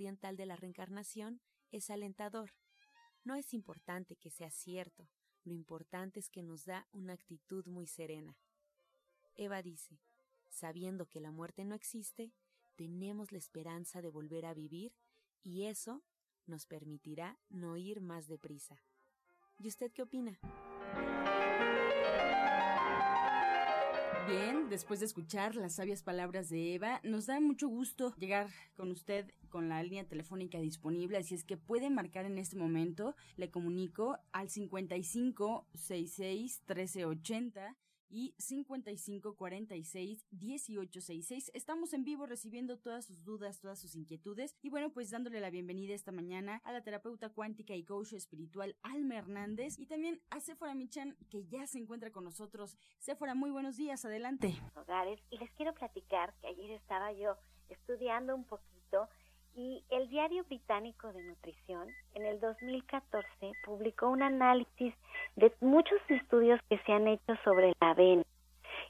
Oriental de la reencarnación es alentador. No es importante que sea cierto, lo importante es que nos da una actitud muy serena. Eva dice, sabiendo que la muerte no existe, tenemos la esperanza de volver a vivir y eso nos permitirá no ir más deprisa. ¿Y usted qué opina? Bien, después de escuchar las sabias palabras de Eva, nos da mucho gusto llegar con usted con la línea telefónica disponible, así es que puede marcar en este momento, le comunico al 55 66 1380 y 5546-1866. Estamos en vivo recibiendo todas sus dudas, todas sus inquietudes y bueno, pues dándole la bienvenida esta mañana a la terapeuta cuántica y coach espiritual Alma Hernández y también a Sephora Michan que ya se encuentra con nosotros. Sephora, muy buenos días, adelante. Y les quiero platicar que ayer estaba yo estudiando un poquito y el Diario Británico de Nutrición en el 2014 publicó un análisis de muchos estudios que se han hecho sobre la avena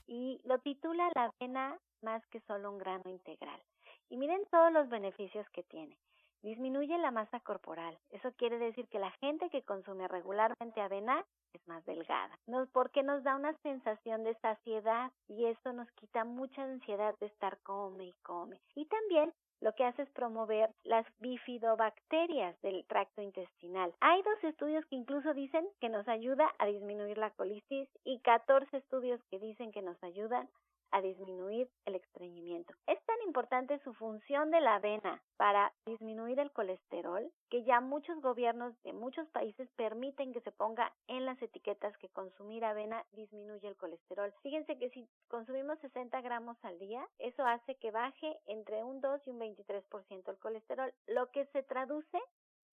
y lo titula La avena más que solo un grano integral. Y miren todos los beneficios que tiene. Disminuye la masa corporal. Eso quiere decir que la gente que consume regularmente avena es más delgada. No, porque nos da una sensación de saciedad y eso nos quita mucha ansiedad de estar come y come. Y también lo que hace es promover las bifidobacterias del tracto intestinal. Hay dos estudios que incluso dicen que nos ayuda a disminuir la colitis y 14 estudios que dicen que nos ayudan a disminuir el estreñimiento. Es tan importante su función de la avena para disminuir el colesterol que ya muchos gobiernos de muchos países permiten que se ponga en las etiquetas que consumir avena disminuye el colesterol. Fíjense que si consumimos 60 gramos al día, eso hace que baje entre un 2 y un 23% el colesterol, lo que se traduce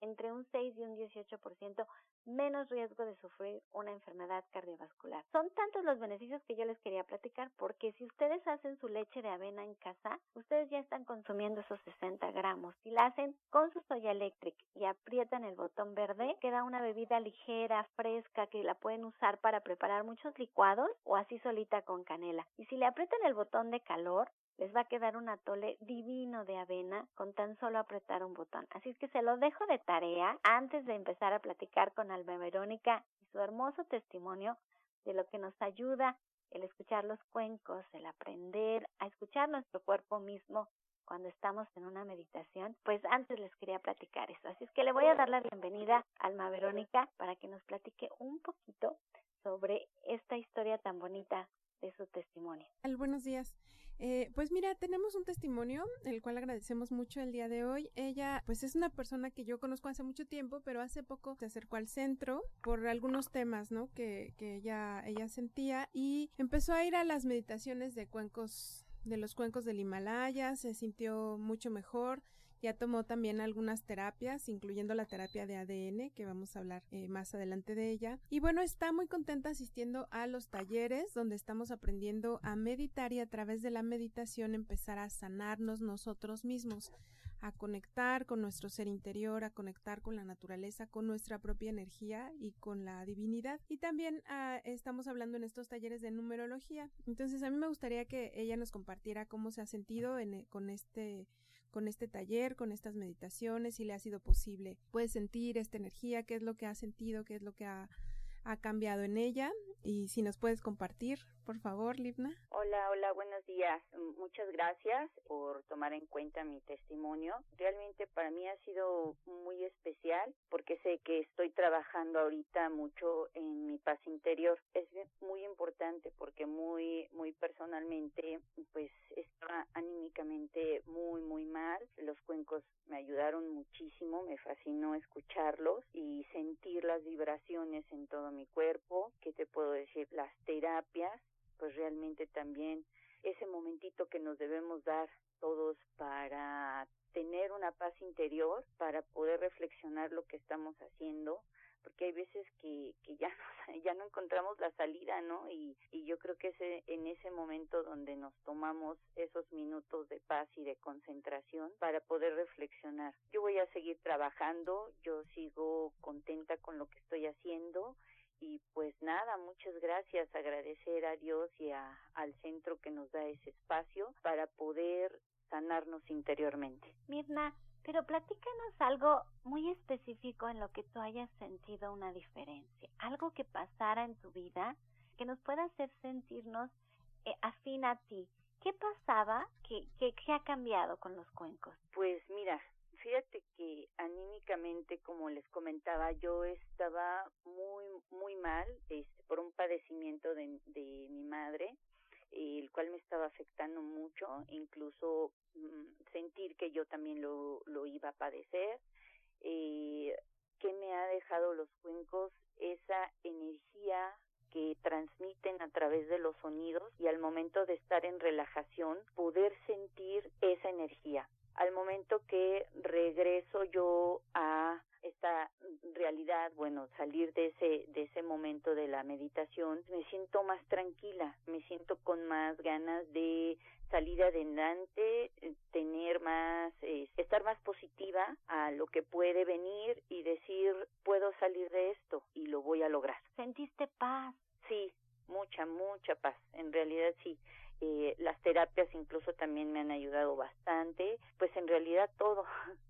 entre un 6 y un 18% menos riesgo de sufrir una enfermedad cardiovascular. Son tantos los beneficios que yo les quería platicar porque si ustedes hacen su leche de avena en casa, ustedes ya están consumiendo esos 60 gramos. Si la hacen con su soya electric y aprietan el botón verde, queda una bebida ligera, fresca, que la pueden usar para preparar muchos licuados o así solita con canela. Y si le aprietan el botón de calor, les va a quedar un atole divino de avena con tan solo apretar un botón. Así es que se lo dejo de tarea antes de empezar a platicar con Alma Verónica y su hermoso testimonio de lo que nos ayuda el escuchar los cuencos, el aprender a escuchar nuestro cuerpo mismo cuando estamos en una meditación, pues antes les quería platicar eso. Así es que le voy a dar la bienvenida a Alma Verónica para que nos platique un poquito sobre esta historia tan bonita de su testimonio. Buenos días. Eh, pues mira, tenemos un testimonio, el cual agradecemos mucho el día de hoy. Ella, pues es una persona que yo conozco hace mucho tiempo, pero hace poco se acercó al centro por algunos temas, ¿no? Que, que ella, ella sentía y empezó a ir a las meditaciones de cuencos, de los cuencos del Himalaya, se sintió mucho mejor ya tomó también algunas terapias, incluyendo la terapia de ADN, que vamos a hablar eh, más adelante de ella. Y bueno, está muy contenta asistiendo a los talleres donde estamos aprendiendo a meditar y a través de la meditación empezar a sanarnos nosotros mismos, a conectar con nuestro ser interior, a conectar con la naturaleza, con nuestra propia energía y con la divinidad. Y también ah, estamos hablando en estos talleres de numerología. Entonces a mí me gustaría que ella nos compartiera cómo se ha sentido en, eh, con este con este taller, con estas meditaciones, si le ha sido posible. Puede sentir esta energía, qué es lo que ha sentido, qué es lo que ha, ha cambiado en ella y si nos puedes compartir, por favor, Livna. Hola, hola, buenos días. Muchas gracias por tomar en cuenta mi testimonio. Realmente para mí ha sido muy especial porque sé que estoy trabajando ahorita mucho en mi paz interior. Es muy importante porque muy muy personalmente pues estaba anímicamente muy muy mal. Los cuencos me ayudaron muchísimo, me fascinó escucharlos y sentir las vibraciones en todo mi cuerpo. ¿Qué te puedo decir? Las terapias, pues realmente también ese momentito que nos debemos dar todos para tener una paz interior, para poder reflexionar lo que estamos haciendo, porque hay veces que, que ya, no, ya no encontramos la salida, ¿no? Y, y yo creo que es en ese momento donde nos tomamos esos minutos de paz y de concentración para poder reflexionar. Yo voy a seguir trabajando, yo sigo contenta con lo que estoy haciendo y pues nada, muchas gracias, agradecer a Dios y a, al centro que nos da ese espacio para poder sanarnos interiormente. Mirna, pero platícanos algo muy específico en lo que tú hayas sentido una diferencia, algo que pasara en tu vida que nos pueda hacer sentirnos eh, afín a ti. ¿Qué pasaba? ¿Qué, qué, ¿Qué ha cambiado con los cuencos? Pues mira, fíjate que anímicamente, como les comentaba, yo estaba muy, muy mal este, por un padecimiento de, de mi madre el cual me estaba afectando mucho, incluso mm, sentir que yo también lo, lo iba a padecer. Eh, que me ha dejado los cuencos? Esa energía que transmiten a través de los sonidos y al momento de estar en relajación poder sentir esa energía. Al momento que regreso yo a esta realidad, bueno, salir de ese de ese momento de la meditación, me siento más tranquila, me siento con más ganas de salir adelante, eh, tener más, eh, estar más positiva a lo que puede venir y decir, puedo salir de esto y lo voy a lograr. ¿Sentiste paz? Sí, mucha, mucha paz. En realidad sí. Eh, las terapias incluso también me han ayudado bastante, pues en realidad todo,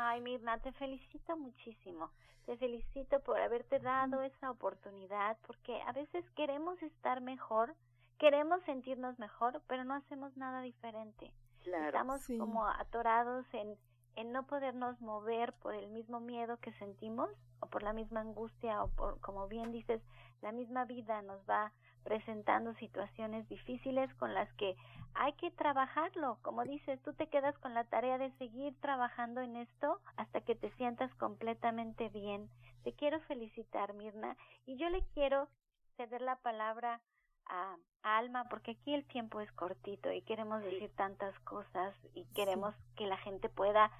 Ay, Mirna, te felicito muchísimo. Te felicito por haberte dado esa oportunidad, porque a veces queremos estar mejor, queremos sentirnos mejor, pero no hacemos nada diferente. Estamos como atorados en, en no podernos mover por el mismo miedo que sentimos, o por la misma angustia, o por, como bien dices, la misma vida nos va presentando situaciones difíciles con las que hay que trabajarlo. Como dices, tú te quedas con la tarea de seguir trabajando en esto hasta que te sientas completamente bien. Te quiero felicitar, Mirna, y yo le quiero ceder la palabra a, Alma, porque aquí el tiempo es cortito y queremos decir tantas cosas y queremos que la gente pueda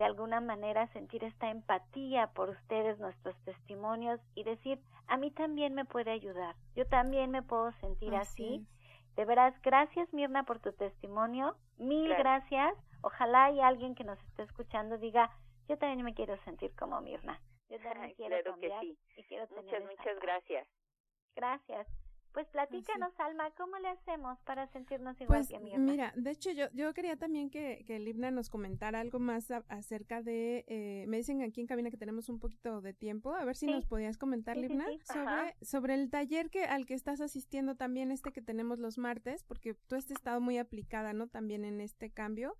de alguna manera sentir esta empatía por ustedes, nuestros testimonios y decir, a mí también me puede ayudar, yo también me puedo sentir así. De veras, gracias Mirna por tu testimonio, mil gracias. Ojalá y alguien que nos esté escuchando diga, yo también me quiero sentir como Mirna. Yo también quiero cambiar y quiero tener Muchas, muchas gracias. Gracias. Pues platícanos, Alma, ¿cómo le hacemos para sentirnos igual pues, que Mirna? Mira, de hecho yo, yo quería también que, que Libna nos comentara algo más acerca de, eh, me dicen aquí en cabina que tenemos un poquito de tiempo, a ver si nos podías comentar, Libna, sobre, sobre el taller que al que estás asistiendo también, este que tenemos los martes, porque tú has estado muy aplicada, ¿no? También en este cambio.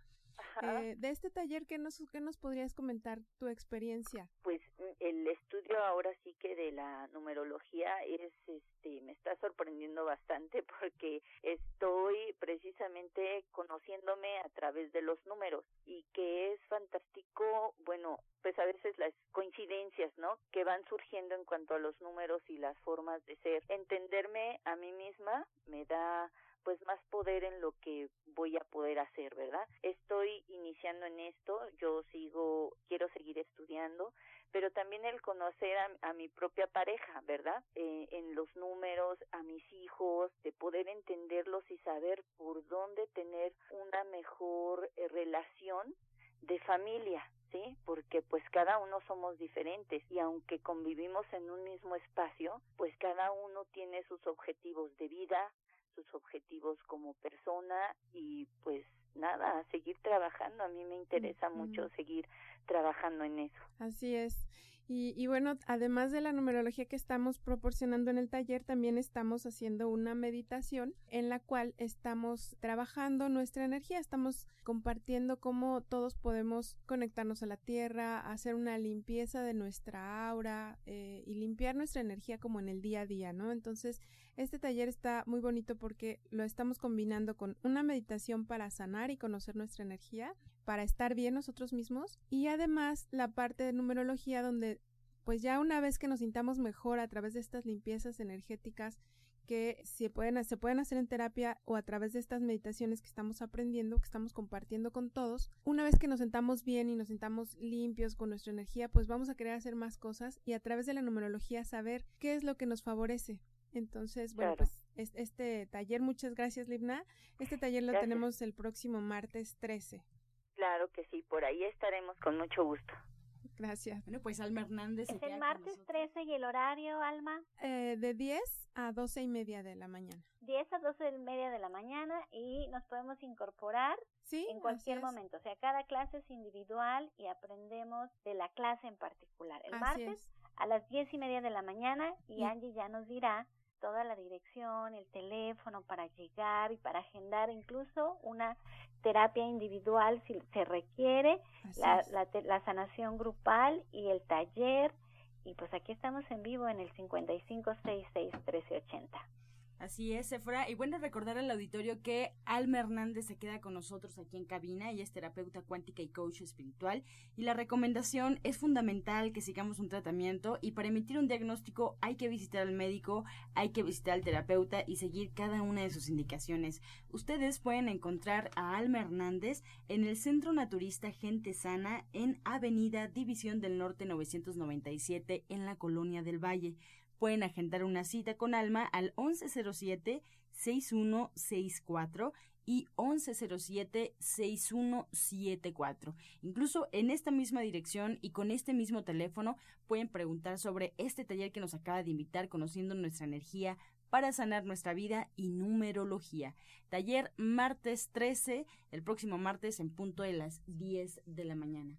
Eh, de este taller, ¿qué nos, ¿qué nos podrías comentar tu experiencia? Pues el estudio ahora sí que de la numerología es, este, me está sorprendiendo bastante porque estoy precisamente conociéndome a través de los números y que es fantástico, bueno, pues a veces las coincidencias, ¿no? Que van surgiendo en cuanto a los números y las formas de ser. Entenderme a mí misma me da pues más poder en lo que voy a poder hacer, ¿verdad? Estoy iniciando en esto, yo sigo, quiero seguir estudiando, pero también el conocer a, mi propia pareja, ¿verdad? Eh, en los números, a mis hijos, de poder entenderlos y saber por dónde tener una mejor eh, relación de familia, ¿sí? Porque pues cada uno somos diferentes y aunque convivimos en un mismo espacio, pues cada uno tiene sus objetivos de vida, sus objetivos como persona y pues nada, a seguir trabajando. A mí me interesa mucho seguir trabajando en eso. Así es. Y, y, bueno, además de la numerología que estamos proporcionando en el taller, también estamos haciendo una meditación en la cual estamos trabajando nuestra energía, estamos compartiendo cómo todos podemos conectarnos a la tierra, hacer una limpieza de nuestra aura eh, y limpiar nuestra energía como en el día a día, ¿no? Entonces, este taller está muy bonito porque lo estamos combinando con una meditación para sanar y conocer nuestra energía, para estar bien nosotros mismos y además la parte de numerología donde pues ya una vez que nos sintamos mejor a través de estas limpiezas energéticas que se pueden, hacer en terapia o a través de estas meditaciones que estamos aprendiendo, que estamos compartiendo con todos, una vez que nos sentamos bien y nos sentamos limpios con nuestra energía, pues vamos a querer hacer más cosas y a través de la numerología saber qué es lo que nos favorece. Entonces, bueno, pues este taller, muchas gracias, Libna. Este taller lo tenemos el próximo martes 13. Claro que sí, por ahí estaremos con mucho gusto. Gracias. Bueno, pues Alma Hernández. Es el martes 13 y el horario, Alma. Eh, de 10 a 12 y media de la mañana. 10 a 12 y media de la mañana y nos podemos incorporar sí, en cualquier momento. O sea, cada clase es individual y aprendemos de la clase en particular. El martes a las 10 y media de la mañana y Angie ya nos dirá toda la dirección, el teléfono para llegar y para agendar incluso una terapia individual si se requiere, la, la, la, sanación grupal y el taller. Y pues aquí estamos en vivo en el 5566-1380. Así es, Efra. Y bueno, recordar al auditorio que Alma Hernández se queda con nosotros aquí en cabina. Ella es terapeuta cuántica y coach espiritual. Y la recomendación es fundamental que sigamos un tratamiento. Y para emitir un diagnóstico hay que visitar al médico, hay que visitar al terapeuta y seguir cada una de sus indicaciones. Ustedes pueden encontrar a Alma Hernández en el Centro Naturista Gente Sana en Avenida División del Norte 997 en la Colonia del Valle. Pueden agendar una cita con Alma al 1107-6164 y 1107-6174. Incluso en esta misma dirección y con este mismo teléfono pueden preguntar sobre este taller que nos acaba de invitar conociendo nuestra energía para sanar nuestra vida y numerología. Taller martes 13, el próximo martes en punto de las 10 de la mañana.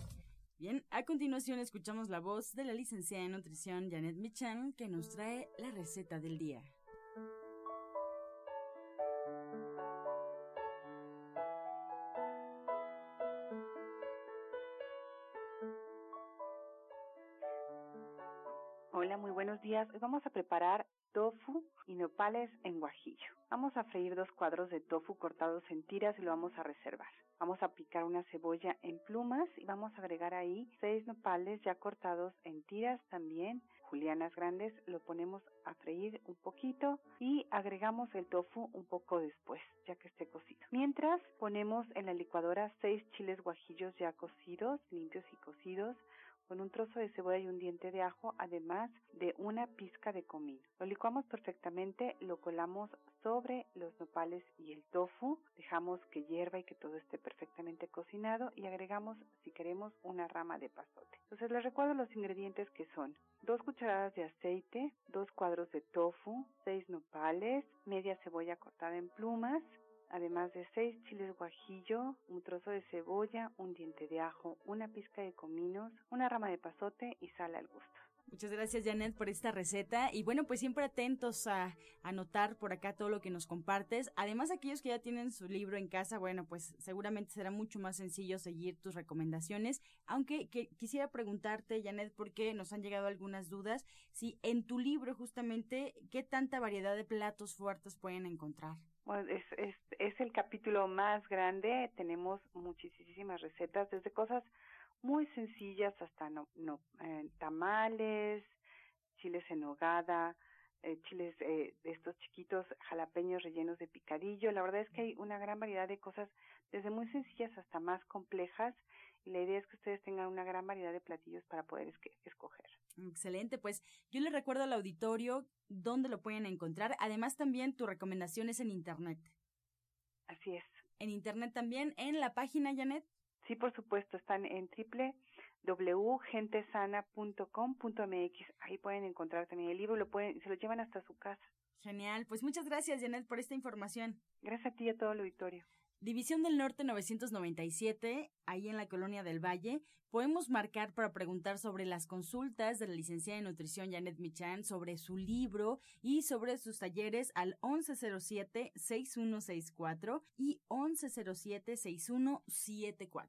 Bien, a continuación escuchamos la voz de la licenciada en nutrición Janet Michan que nos trae la receta del día. Hola, muy buenos días. Hoy vamos a preparar tofu y nopales en guajillo. Vamos a freír dos cuadros de tofu cortados en tiras y lo vamos a reservar. Vamos a picar una cebolla en plumas y vamos a agregar ahí seis nopales ya cortados en tiras también, julianas grandes, lo ponemos a freír un poquito y agregamos el tofu un poco después, ya que esté cocido. Mientras ponemos en la licuadora seis chiles guajillos ya cocidos, limpios y cocidos, con un trozo de cebolla y un diente de ajo, además de una pizca de comino. Lo licuamos perfectamente, lo colamos sobre los nopales y el tofu, dejamos que hierva y que todo esté perfectamente cocinado y agregamos, si queremos, una rama de pasote. Entonces les recuerdo los ingredientes que son dos cucharadas de aceite, dos cuadros de tofu, seis nopales, media cebolla cortada en plumas, además de seis chiles guajillo, un trozo de cebolla, un diente de ajo, una pizca de cominos, una rama de pasote y sal al gusto. Muchas gracias Janet por esta receta y bueno pues siempre atentos a anotar por acá todo lo que nos compartes. Además aquellos que ya tienen su libro en casa, bueno pues seguramente será mucho más sencillo seguir tus recomendaciones. Aunque que, quisiera preguntarte Janet porque nos han llegado algunas dudas si en tu libro justamente qué tanta variedad de platos fuertes pueden encontrar. Bueno, es, es, es el capítulo más grande, tenemos muchísimas recetas, desde cosas muy sencillas hasta no, no eh, tamales, chiles en nogada, eh, chiles eh, de estos chiquitos jalapeños rellenos de picadillo. La verdad es que hay una gran variedad de cosas, desde muy sencillas hasta más complejas. Y la idea es que ustedes tengan una gran variedad de platillos para poder escoger. Excelente, pues yo les recuerdo al auditorio dónde lo pueden encontrar. Además, también tu recomendación es en Internet. Así es. En Internet también, en la página, Janet. Sí, por supuesto, están en www.gentesana.com.mx. Ahí pueden encontrar también el libro, lo pueden, se lo llevan hasta su casa. Genial, pues muchas gracias, Janet, por esta información. Gracias a ti y a todo el auditorio. División del Norte 997, ahí en la Colonia del Valle. Podemos marcar para preguntar sobre las consultas de la licenciada en nutrición Janet Michan, sobre su libro y sobre sus talleres al 1107-6164 y 1107-6174.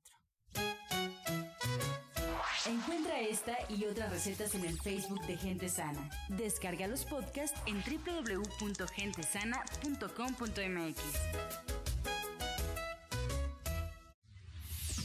Encuentra esta y otras recetas en el Facebook de Gente Sana. Descarga los podcasts en www.gentesana.com.mx.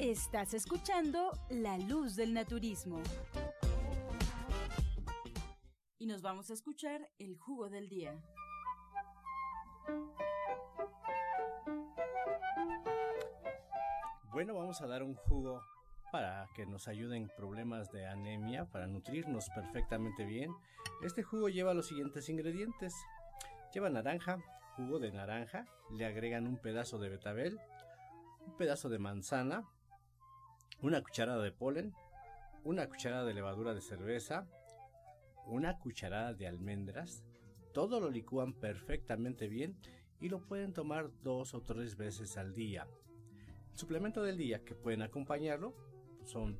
Estás escuchando La Luz del Naturismo. Y nos vamos a escuchar el jugo del día. Bueno, vamos a dar un jugo para que nos ayuden problemas de anemia, para nutrirnos perfectamente bien. Este jugo lleva los siguientes ingredientes. Lleva naranja, jugo de naranja, le agregan un pedazo de betabel, un pedazo de manzana, una cucharada de polen, una cucharada de levadura de cerveza, una cucharada de almendras. Todo lo licúan perfectamente bien y lo pueden tomar dos o tres veces al día. El suplemento del día que pueden acompañarlo son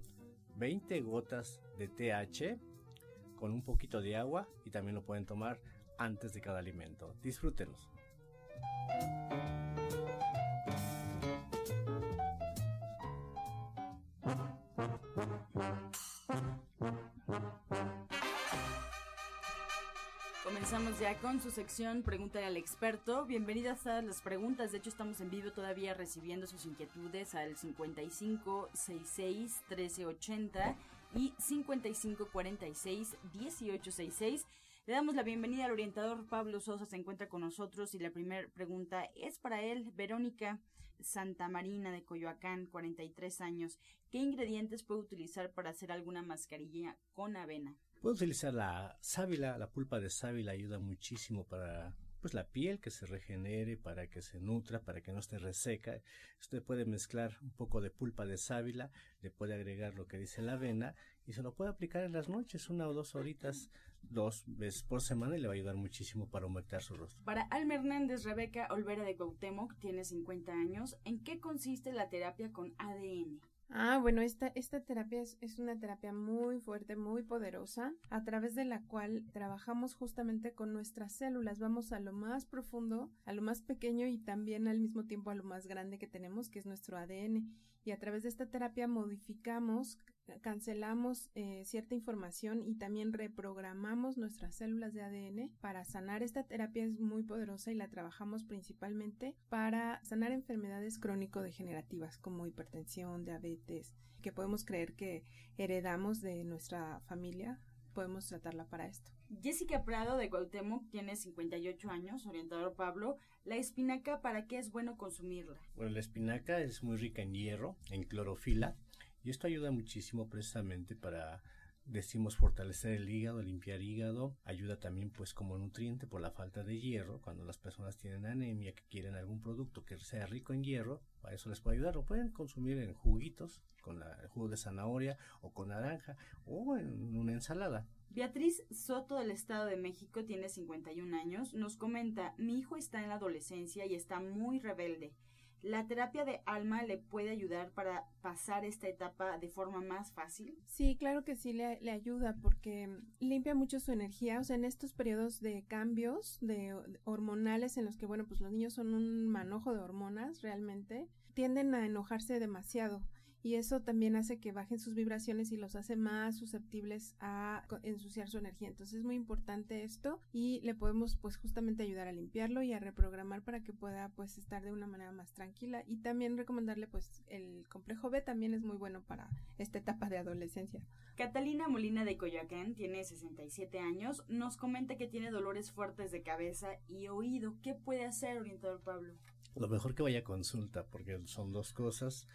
20 gotas de TH con un poquito de agua y también lo pueden tomar antes de cada alimento. Disfrútenlos. Ya con su sección Pregúntale al experto. Bienvenidas a las preguntas. De hecho, estamos en vivo todavía recibiendo sus inquietudes al 55 66 1380 y 55 46 1866. Le damos la bienvenida al orientador Pablo Sosa, se encuentra con nosotros y la primera pregunta es para él, Verónica Santa Marina de Coyoacán, 43 años. ¿Qué ingredientes puede utilizar para hacer alguna mascarilla con avena? Puede utilizar la sábila, la pulpa de sábila ayuda muchísimo para pues la piel que se regenere, para que se nutra, para que no esté reseca. Usted puede mezclar un poco de pulpa de sábila, le puede agregar lo que dice la avena y se lo puede aplicar en las noches, una o dos horitas, dos veces por semana y le va a ayudar muchísimo para humectar su rostro. Para Alma Hernández, Rebeca Olvera de Cuauhtémoc, tiene 50 años. ¿En qué consiste la terapia con ADN? Ah, bueno, esta, esta terapia es, es, una terapia muy fuerte, muy poderosa, a través de la cual trabajamos justamente con nuestras células. Vamos a lo más profundo, a lo más pequeño y también al mismo tiempo a lo más grande que tenemos, que es nuestro ADN. Y a través de esta terapia modificamos, cancelamos eh, cierta información y también reprogramamos nuestras células de ADN para sanar. Esta terapia es muy poderosa y la trabajamos principalmente para sanar enfermedades crónico-degenerativas como hipertensión, diabetes, que podemos creer que heredamos de nuestra familia. Podemos tratarla para esto. Jessica Prado de Cuauhtémoc tiene 58 años, orientador Pablo. ¿La espinaca para qué es bueno consumirla? Bueno, la espinaca es muy rica en hierro, en clorofila, y esto ayuda muchísimo precisamente para, decimos, fortalecer el hígado, limpiar hígado. Ayuda también pues como nutriente por la falta de hierro. Cuando las personas tienen anemia, que quieren algún producto que sea rico en hierro, para eso les puede ayudar. Lo pueden consumir en juguitos, con la, el jugo de zanahoria o con naranja o en una ensalada. Beatriz Soto del Estado de México tiene 51 años. Nos comenta, mi hijo está en la adolescencia y está muy rebelde. ¿La terapia de alma le puede ayudar para pasar esta etapa de forma más fácil? Sí, claro que sí le, le, ayuda porque limpia mucho su energía. O sea, en estos periodos de cambios de hormonales en los que, bueno, pues los niños son un manojo de hormonas realmente, tienden a enojarse demasiado y eso también hace que bajen sus vibraciones y los hace más susceptibles a ensuciar su energía. Entonces es muy importante esto y le podemos pues justamente ayudar a limpiarlo y a reprogramar para que pueda pues estar de una manera más tranquila y también recomendarle pues el complejo B también es muy bueno para esta etapa de adolescencia. Catalina Molina de Coyoacán tiene 67 años, nos comenta que tiene dolores fuertes de cabeza y oído. ¿Qué puede hacer, orientador Pablo? Lo mejor que vaya a consulta porque son dos cosas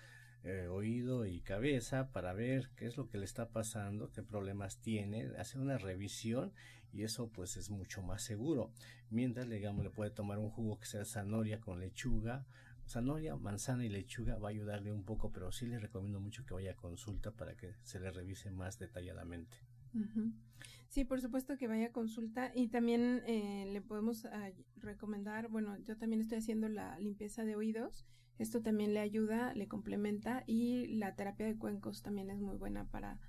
eh, oído y cabeza para ver qué es lo que le está pasando, qué problemas tiene, hacer una revisión y eso pues es mucho más seguro. Mientras, digamos, le puede tomar un jugo que sea zanahoria con lechuga, zanahoria, manzana y lechuga va a ayudarle un poco, pero sí le recomiendo mucho que vaya a consulta para que se le revise más detalladamente. Sí, por supuesto que vaya a consulta y también eh, le podemos ah, recomendar, bueno, yo también estoy haciendo la limpieza de oídos esto también le ayuda, le complementa y la terapia de cuencos también es muy buena para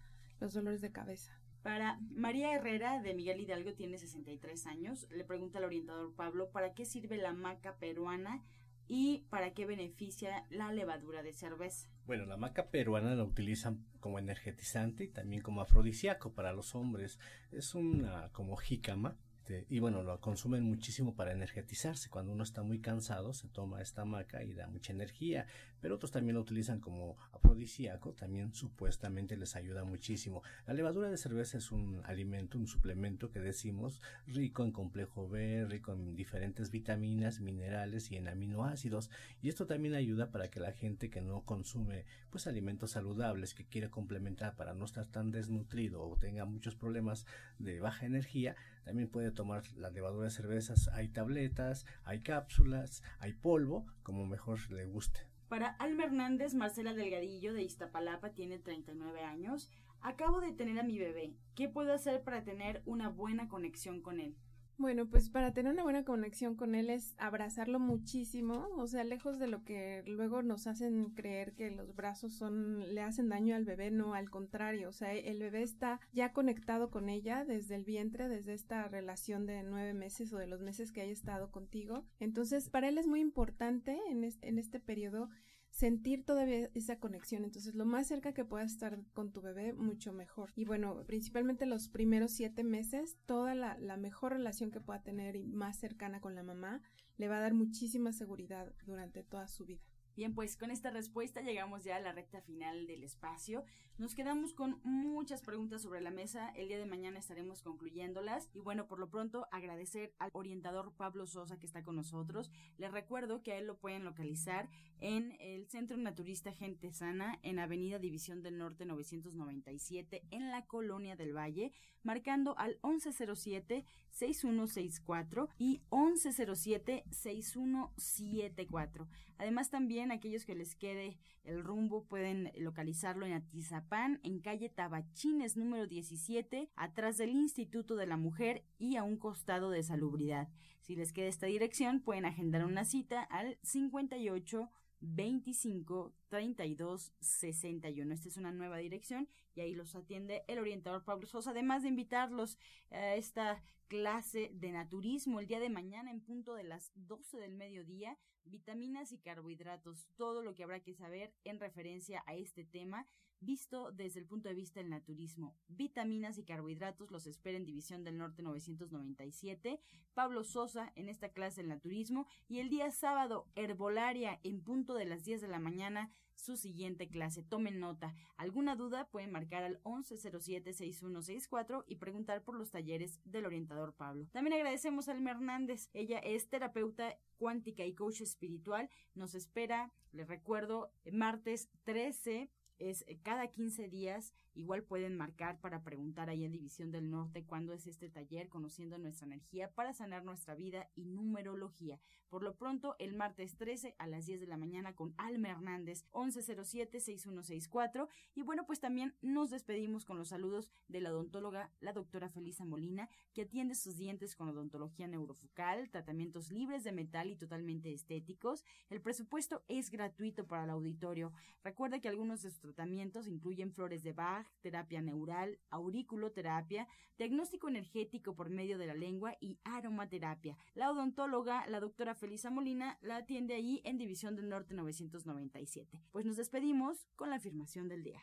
los dolores de cabeza. Para María Herrera de Miguel Hidalgo tiene 63 años. Le pregunta al orientador Pablo, ¿para qué sirve la maca peruana y para qué beneficia la levadura de cerveza? Bueno, la maca peruana la utilizan como energetizante y también como afrodisíaco para los hombres. Es una como jícama este, y bueno, lo consumen muchísimo para energetizarse. Cuando uno está muy cansado, se toma esta maca y da mucha energía. Pero otros también lo utilizan como afrodisíaco, también supuestamente les ayuda muchísimo. La levadura de cerveza es un alimento, un suplemento que decimos rico en complejo B, rico en diferentes vitaminas, minerales y en aminoácidos. Y esto también ayuda para que la gente que no consume pues alimentos saludables, que quiere complementar para no estar tan desnutrido o tenga muchos problemas de baja energía, también puede tomar la levadura de cervezas. Hay tabletas, hay cápsulas, hay polvo, como mejor le guste. Para Alma Hernández, Marcela Delgadillo de Iztapalapa tiene 39 años. Acabo de tener a mi bebé. ¿Qué puedo hacer para tener una buena conexión con él? Bueno, pues para tener una buena conexión con él es abrazarlo muchísimo, o sea, lejos de lo que luego nos hacen creer que los brazos son le hacen daño al bebé, no, al contrario, o sea, el bebé está ya conectado con ella desde el vientre, desde esta relación de nueve meses o de los meses que haya estado contigo. Entonces, para él es muy importante en este, en este periodo sentir todavía esa conexión. Entonces, lo más cerca que puedas estar con tu bebé, mucho mejor. Y bueno, principalmente los primeros siete meses, toda la, la mejor relación que pueda tener y más cercana con la mamá, le va a dar muchísima seguridad durante toda su vida. Bien, pues con esta respuesta llegamos ya a la recta final del espacio. Nos quedamos con muchas preguntas sobre la mesa. El día de mañana estaremos concluyéndolas. Y bueno, por lo pronto agradecer al orientador Pablo Sosa que está con nosotros. Les recuerdo que a él lo pueden localizar en el Centro Naturista Gente Sana en Avenida División del Norte 997 en la Colonia del Valle, marcando al 1107-6164 y 1107-6174. Además también aquellos que les quede el rumbo pueden localizarlo en Atizapán, en calle Tabachines número 17, atrás del Instituto de la Mujer y a un costado de Salubridad. Si les queda esta dirección, pueden agendar una cita al 58 25 32 61. Esta es una nueva dirección y ahí los atiende el orientador Pablo Sosa, además de invitarlos a esta clase de naturismo el día de mañana en punto de las 12 del mediodía, vitaminas y carbohidratos, todo lo que habrá que saber en referencia a este tema visto desde el punto de vista del naturismo. Vitaminas y carbohidratos los espera en División del Norte 997. Pablo Sosa en esta clase del naturismo. Y el día sábado, herbolaria en punto de las 10 de la mañana su siguiente clase. Tomen nota. ¿Alguna duda? Pueden marcar al 1107-6164 y preguntar por los talleres del orientador Pablo. También agradecemos a Alma Hernández. Ella es terapeuta cuántica y coach espiritual. Nos espera, les recuerdo, martes 13 es cada 15 días Igual pueden marcar para preguntar ahí en División del Norte cuándo es este taller, conociendo nuestra energía para sanar nuestra vida y numerología. Por lo pronto, el martes 13 a las 10 de la mañana con Alma Hernández, 1107-6164. Y bueno, pues también nos despedimos con los saludos de la odontóloga, la doctora Felisa Molina, que atiende sus dientes con odontología neurofocal, tratamientos libres de metal y totalmente estéticos. El presupuesto es gratuito para el auditorio. Recuerda que algunos de sus tratamientos incluyen flores de Bach, terapia neural, auriculoterapia, diagnóstico energético por medio de la lengua y aromaterapia. La odontóloga, la doctora Felisa Molina, la atiende allí en División del Norte 997. Pues nos despedimos con la afirmación del día.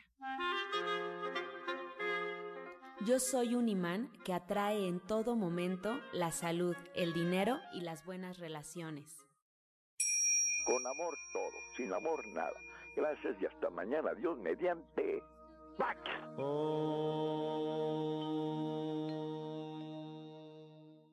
Yo soy un imán que atrae en todo momento la salud, el dinero y las buenas relaciones. Con amor todo, sin amor nada. Gracias y hasta mañana. Dios mediante. Back. Oh.